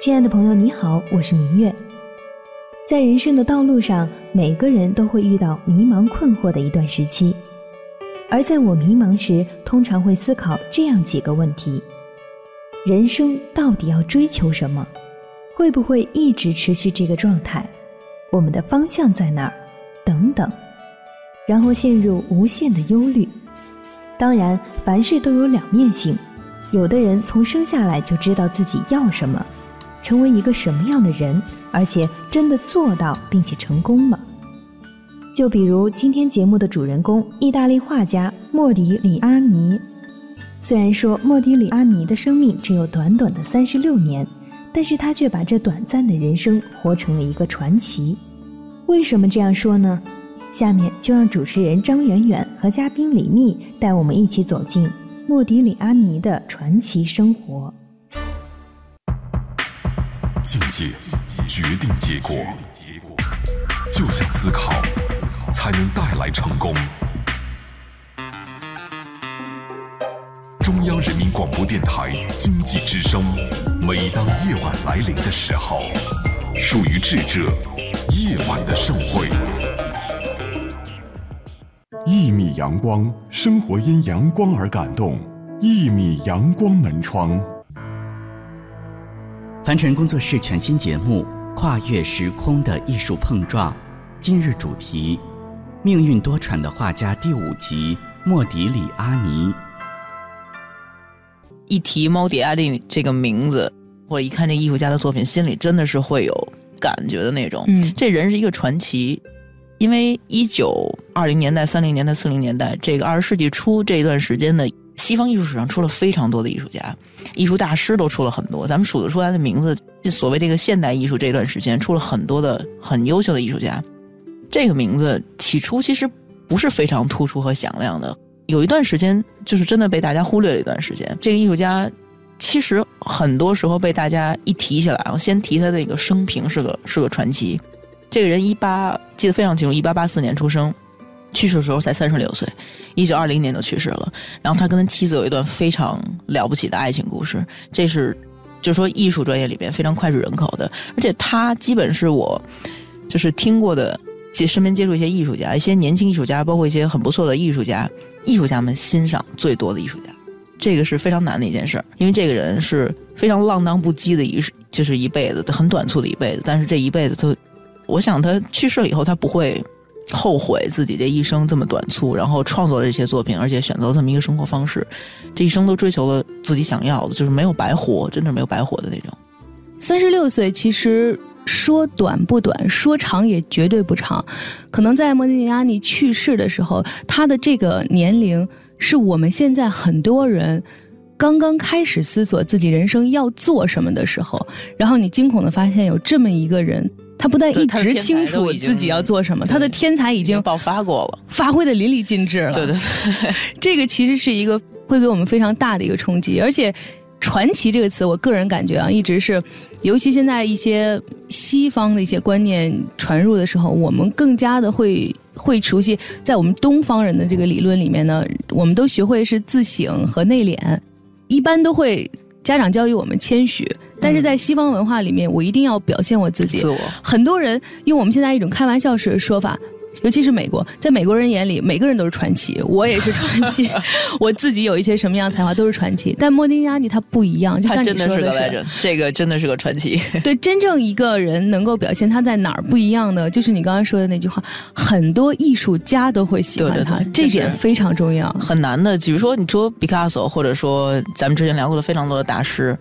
亲爱的朋友，你好，我是明月。在人生的道路上，每个人都会遇到迷茫困惑的一段时期，而在我迷茫时，通常会思考这样几个问题：人生到底要追求什么？会不会一直持续这个状态？我们的方向在哪儿？等等，然后陷入无限的忧虑。当然，凡事都有两面性，有的人从生下来就知道自己要什么。成为一个什么样的人，而且真的做到并且成功了。就比如今天节目的主人公，意大利画家莫迪里阿尼。虽然说莫迪里阿尼的生命只有短短的三十六年，但是他却把这短暂的人生活成了一个传奇。为什么这样说呢？下面就让主持人张远远和嘉宾李密带我们一起走进莫迪里阿尼的传奇生活。界决定结果，就像思考，才能带来成功。中央人民广播电台经济之声，每当夜晚来临的时候，属于智者夜晚的盛会。一米阳光，生活因阳光而感动。一米阳光门窗。凡尘工作室全新节目《跨越时空的艺术碰撞》，今日主题：命运多舛的画家第五集——莫迪里阿尼。一提莫迪阿尼这个名字，或者一看这艺术家的作品，心里真的是会有感觉的那种。嗯，这人是一个传奇，因为一九二零年代、三零年代、四零年代这个二十世纪初这一段时间的。西方艺术史上出了非常多的艺术家，艺术大师都出了很多，咱们数得出来的名字。所谓这个现代艺术这段时间出了很多的很优秀的艺术家，这个名字起初其实不是非常突出和响亮的，有一段时间就是真的被大家忽略了一段时间。这个艺术家其实很多时候被大家一提起来，先提他的一个生平是个是个传奇。这个人一八记得非常清楚，一八八四年出生。去世的时候才三十六岁，一九二零年就去世了。然后他跟他妻子有一段非常了不起的爱情故事，这是就说艺术专业里边非常脍炙人口的。而且他基本是我就是听过的，接身边接触一些艺术家，一些年轻艺术家，包括一些很不错的艺术家，艺术家们欣赏最多的艺术家。这个是非常难的一件事儿，因为这个人是非常浪荡不羁的一就是一辈子很短促的一辈子，但是这一辈子他，我想他去世了以后，他不会。后悔自己这一生这么短促，然后创作了这些作品，而且选择这么一个生活方式，这一生都追求了自己想要的，就是没有白活，真的没有白活的那种。三十六岁其实说短不短，说长也绝对不长。可能在莫迪尼阿尼去世的时候，他的这个年龄是我们现在很多人刚刚开始思索自己人生要做什么的时候，然后你惊恐的发现有这么一个人。他不但一直清楚自己要做什么，他的天才已经爆发过了，发挥的淋漓尽致了。对对对，这个其实是一个会给我们非常大的一个冲击。而且，传奇这个词，我个人感觉啊，一直是，尤其现在一些西方的一些观念传入的时候，我们更加的会会熟悉。在我们东方人的这个理论里面呢，我们都学会是自省和内敛，一般都会家长教育我们谦虚。但是在西方文化里面，我一定要表现我自己。自我，很多人用我们现在一种开玩笑式的说法，尤其是美国，在美国人眼里，每个人都是传奇，我也是传奇，我自己有一些什么样才华都是传奇。但莫迪亚尼他不一样，就像你说的是，这个真的是个传奇。对，真正一个人能够表现他在哪儿不一样呢，就是你刚刚说的那句话，很多艺术家都会喜欢他，这点非常重要。很难的，比如说你说毕卡索，或者说咱们之前聊过的非常多的大师。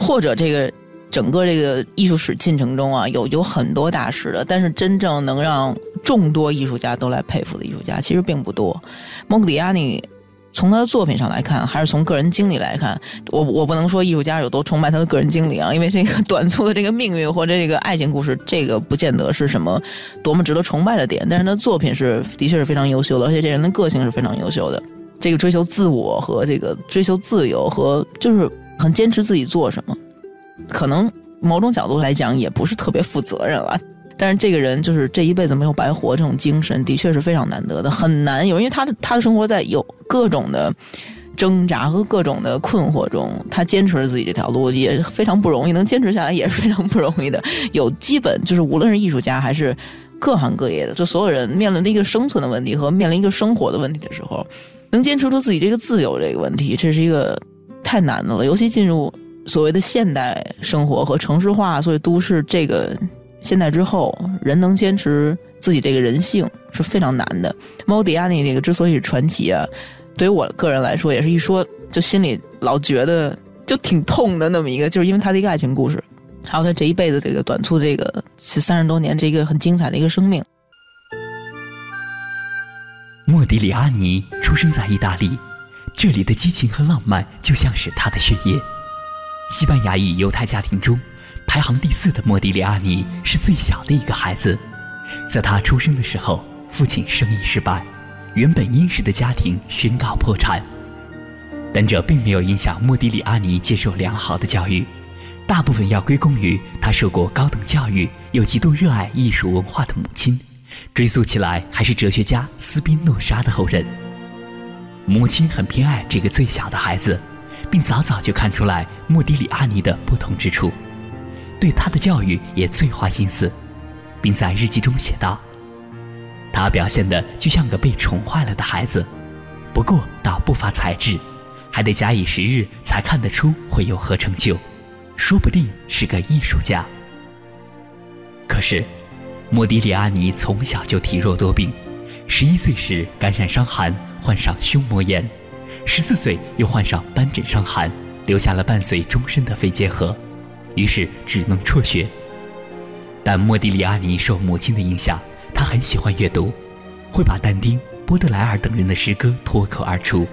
或者这个整个这个艺术史进程中啊，有有很多大师的，但是真正能让众多艺术家都来佩服的艺术家，其实并不多。蒙迪亚尼从他的作品上来看，还是从个人经历来看，我我不能说艺术家有多崇拜他的个人经历啊，因为这个短促的这个命运或者这个爱情故事，这个不见得是什么多么值得崇拜的点。但是他的作品是的确是非常优秀的，而且这人的个性是非常优秀的。这个追求自我和这个追求自由和就是。很坚持自己做什么，可能某种角度来讲也不是特别负责任了。但是这个人就是这一辈子没有白活，这种精神的确是非常难得的，很难有。因为他的他的生活在有各种的挣扎和各种的困惑中，他坚持了自己这条路，也非常不容易，能坚持下来也是非常不容易的。有基本就是无论是艺术家还是各行各业的，就所有人面临的一个生存的问题和面临一个生活的问题的时候，能坚持住自己这个自由这个问题，这是一个太难的了。尤其进入所谓的现代生活和城市化，所以都市这个现代之后，人能坚持自己这个人性是非常难的。猫迪亚尼这个之所以传奇啊。对于我个人来说，也是一说就心里老觉得就挺痛的那么一个，就是因为他的一个爱情故事，还有他这一辈子这个短促这个是三十多年这个很精彩的一个生命。莫迪里阿尼出生在意大利，这里的激情和浪漫就像是他的血液。西班牙裔犹太家庭中排行第四的莫迪里阿尼是最小的一个孩子，在他出生的时候，父亲生意失败。原本殷实的家庭宣告破产，但这并没有影响莫迪里阿尼接受良好的教育，大部分要归功于他受过高等教育又极度热爱艺术文化的母亲。追溯起来，还是哲学家斯宾诺莎的后人。母亲很偏爱这个最小的孩子，并早早就看出来莫迪里阿尼的不同之处，对他的教育也最花心思，并在日记中写道。他表现的就像个被宠坏了的孩子，不过倒不乏才智，还得假以时日才看得出会有何成就，说不定是个艺术家。可是，莫迪里阿尼从小就体弱多病，十一岁时感染伤寒，患上胸膜炎；十四岁又患上斑疹伤寒，留下了伴随终身的肺结核，于是只能辍学。但莫迪里阿尼受母亲的影响。他很喜欢阅读，会把但丁、波德莱尔等人的诗歌脱口而出。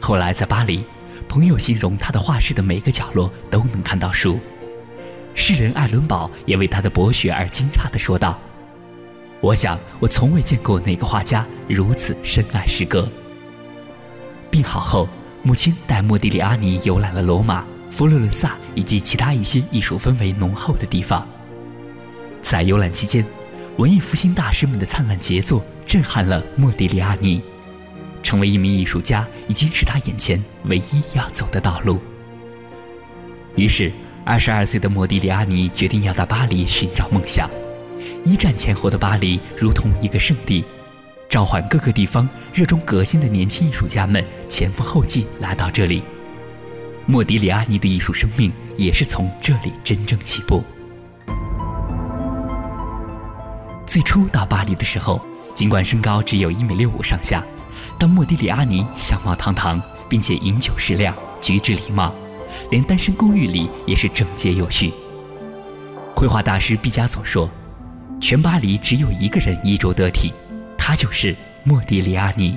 后来在巴黎，朋友形容他的画室的每个角落都能看到书。诗人艾伦堡也为他的博学而惊诧地说道：“我想我从未见过哪个画家如此深爱诗歌。”病好后，母亲带莫迪里阿尼游览了罗马、佛罗伦萨以及其他一些艺术氛围浓厚的地方。在游览期间，文艺复兴大师们的灿烂杰作震撼了莫迪里阿尼，成为一名艺术家已经是他眼前唯一要走的道路。于是，二十二岁的莫迪里阿尼决定要到巴黎寻找梦想。一战前后的巴黎如同一个圣地，召唤各个地方热衷革新的年轻艺术家们前赴后继来到这里。莫迪里阿尼的艺术生命也是从这里真正起步。最初到巴黎的时候，尽管身高只有一米六五上下，但莫迪里阿尼相貌堂堂，并且饮酒适量，举止礼貌，连单身公寓里也是整洁有序。绘画大师毕加索说：“全巴黎只有一个人衣着得体，他就是莫迪里阿尼。”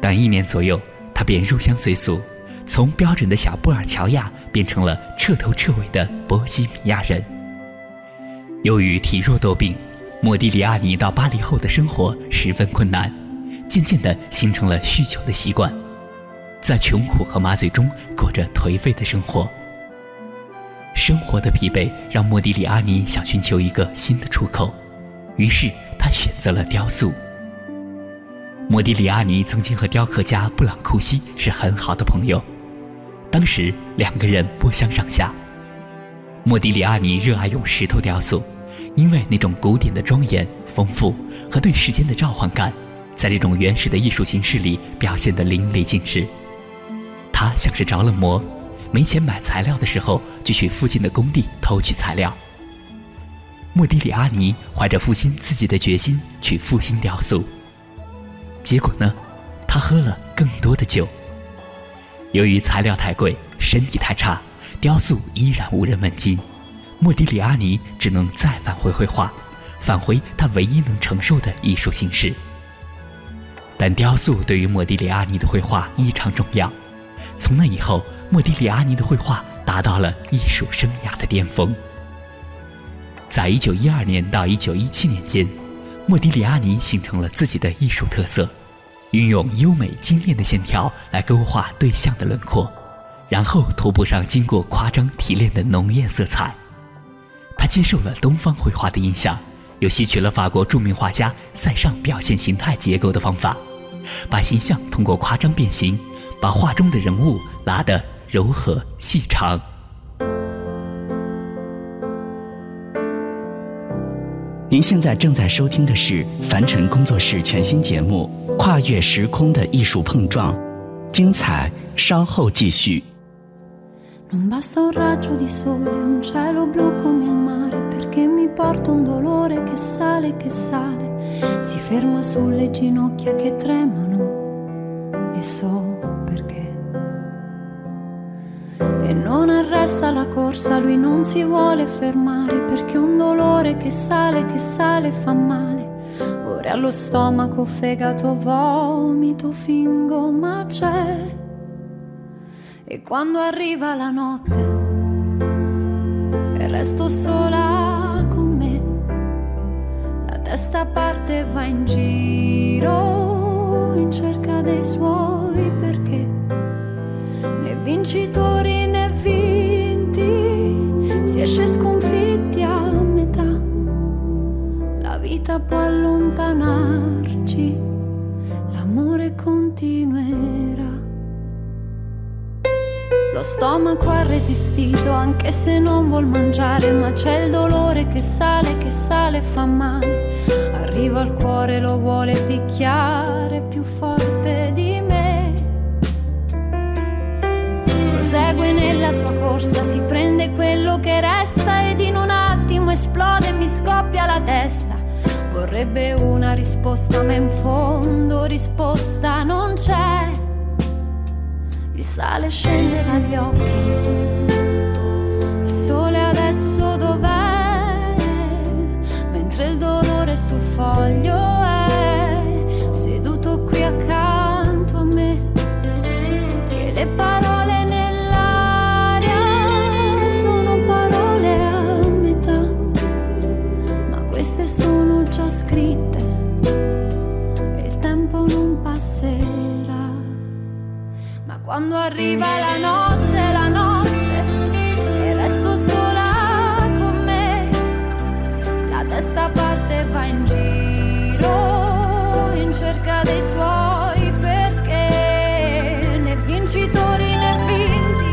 但一年左右，他便入乡随俗，从标准的小布尔乔亚变成了彻头彻尾的波西米亚人。由于体弱多病，莫迪里阿尼到巴黎后的生活十分困难，渐渐地形成了酗酒的习惯，在穷苦和麻醉中过着颓废的生活。生活的疲惫让莫迪里阿尼想寻求一个新的出口，于是他选择了雕塑。莫迪里阿尼曾经和雕刻家布朗库西是很好的朋友，当时两个人不相上下。莫迪里阿尼热爱用石头雕塑，因为那种古典的庄严、丰富和对时间的召唤感，在这种原始的艺术形式里表现得淋漓尽致。他像是着了魔，没钱买材料的时候，就去附近的工地偷取材料。莫迪里阿尼怀着复兴自己的决心去复兴雕塑，结果呢，他喝了更多的酒。由于材料太贵，身体太差。雕塑依然无人问津，莫迪里阿尼只能再返回绘画，返回他唯一能承受的艺术形式。但雕塑对于莫迪里阿尼的绘画异常重要，从那以后，莫迪里阿尼的绘画达到了艺术生涯的巅峰。在一九一二年到一九一七年间，莫迪里阿尼形成了自己的艺术特色，运用优美精炼的线条来勾画对象的轮廓。然后涂布上经过夸张提炼的浓艳色彩，他接受了东方绘画的影响，又吸取了法国著名画家塞尚表现形态结构的方法，把形象通过夸张变形，把画中的人物拉得柔和细长。您现在正在收听的是凡尘工作室全新节目《跨越时空的艺术碰撞》，精彩稍后继续。So E non arresta la corsa, lui non si vuole fermare, perché un dolore che sale, che sale fa male. Ora allo stomaco, fegato, vomito, fingo, ma c'è. E quando arriva la notte e resto sola con me, la testa parte e va in giro in cerca dei suoi perché. Né vincitori Lo stomaco ha resistito anche se non vuol mangiare, ma c'è il dolore che sale, che sale, fa male. Arriva al cuore, lo vuole picchiare più forte di me. Prosegue nella sua corsa, si prende quello che resta ed in un attimo esplode e mi scoppia la testa. Vorrebbe una risposta, ma in fondo risposta non c'è sale e scende dagli occhi. Il sole adesso dov'è? Mentre il dolore sul foglio quando arriva la notte, la notte e resto sola con me, la testa parte e va in giro in cerca dei suoi perché né vincitori né vinti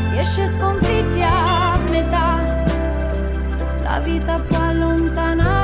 si esce sconfitti a metà, la vita può allontanare.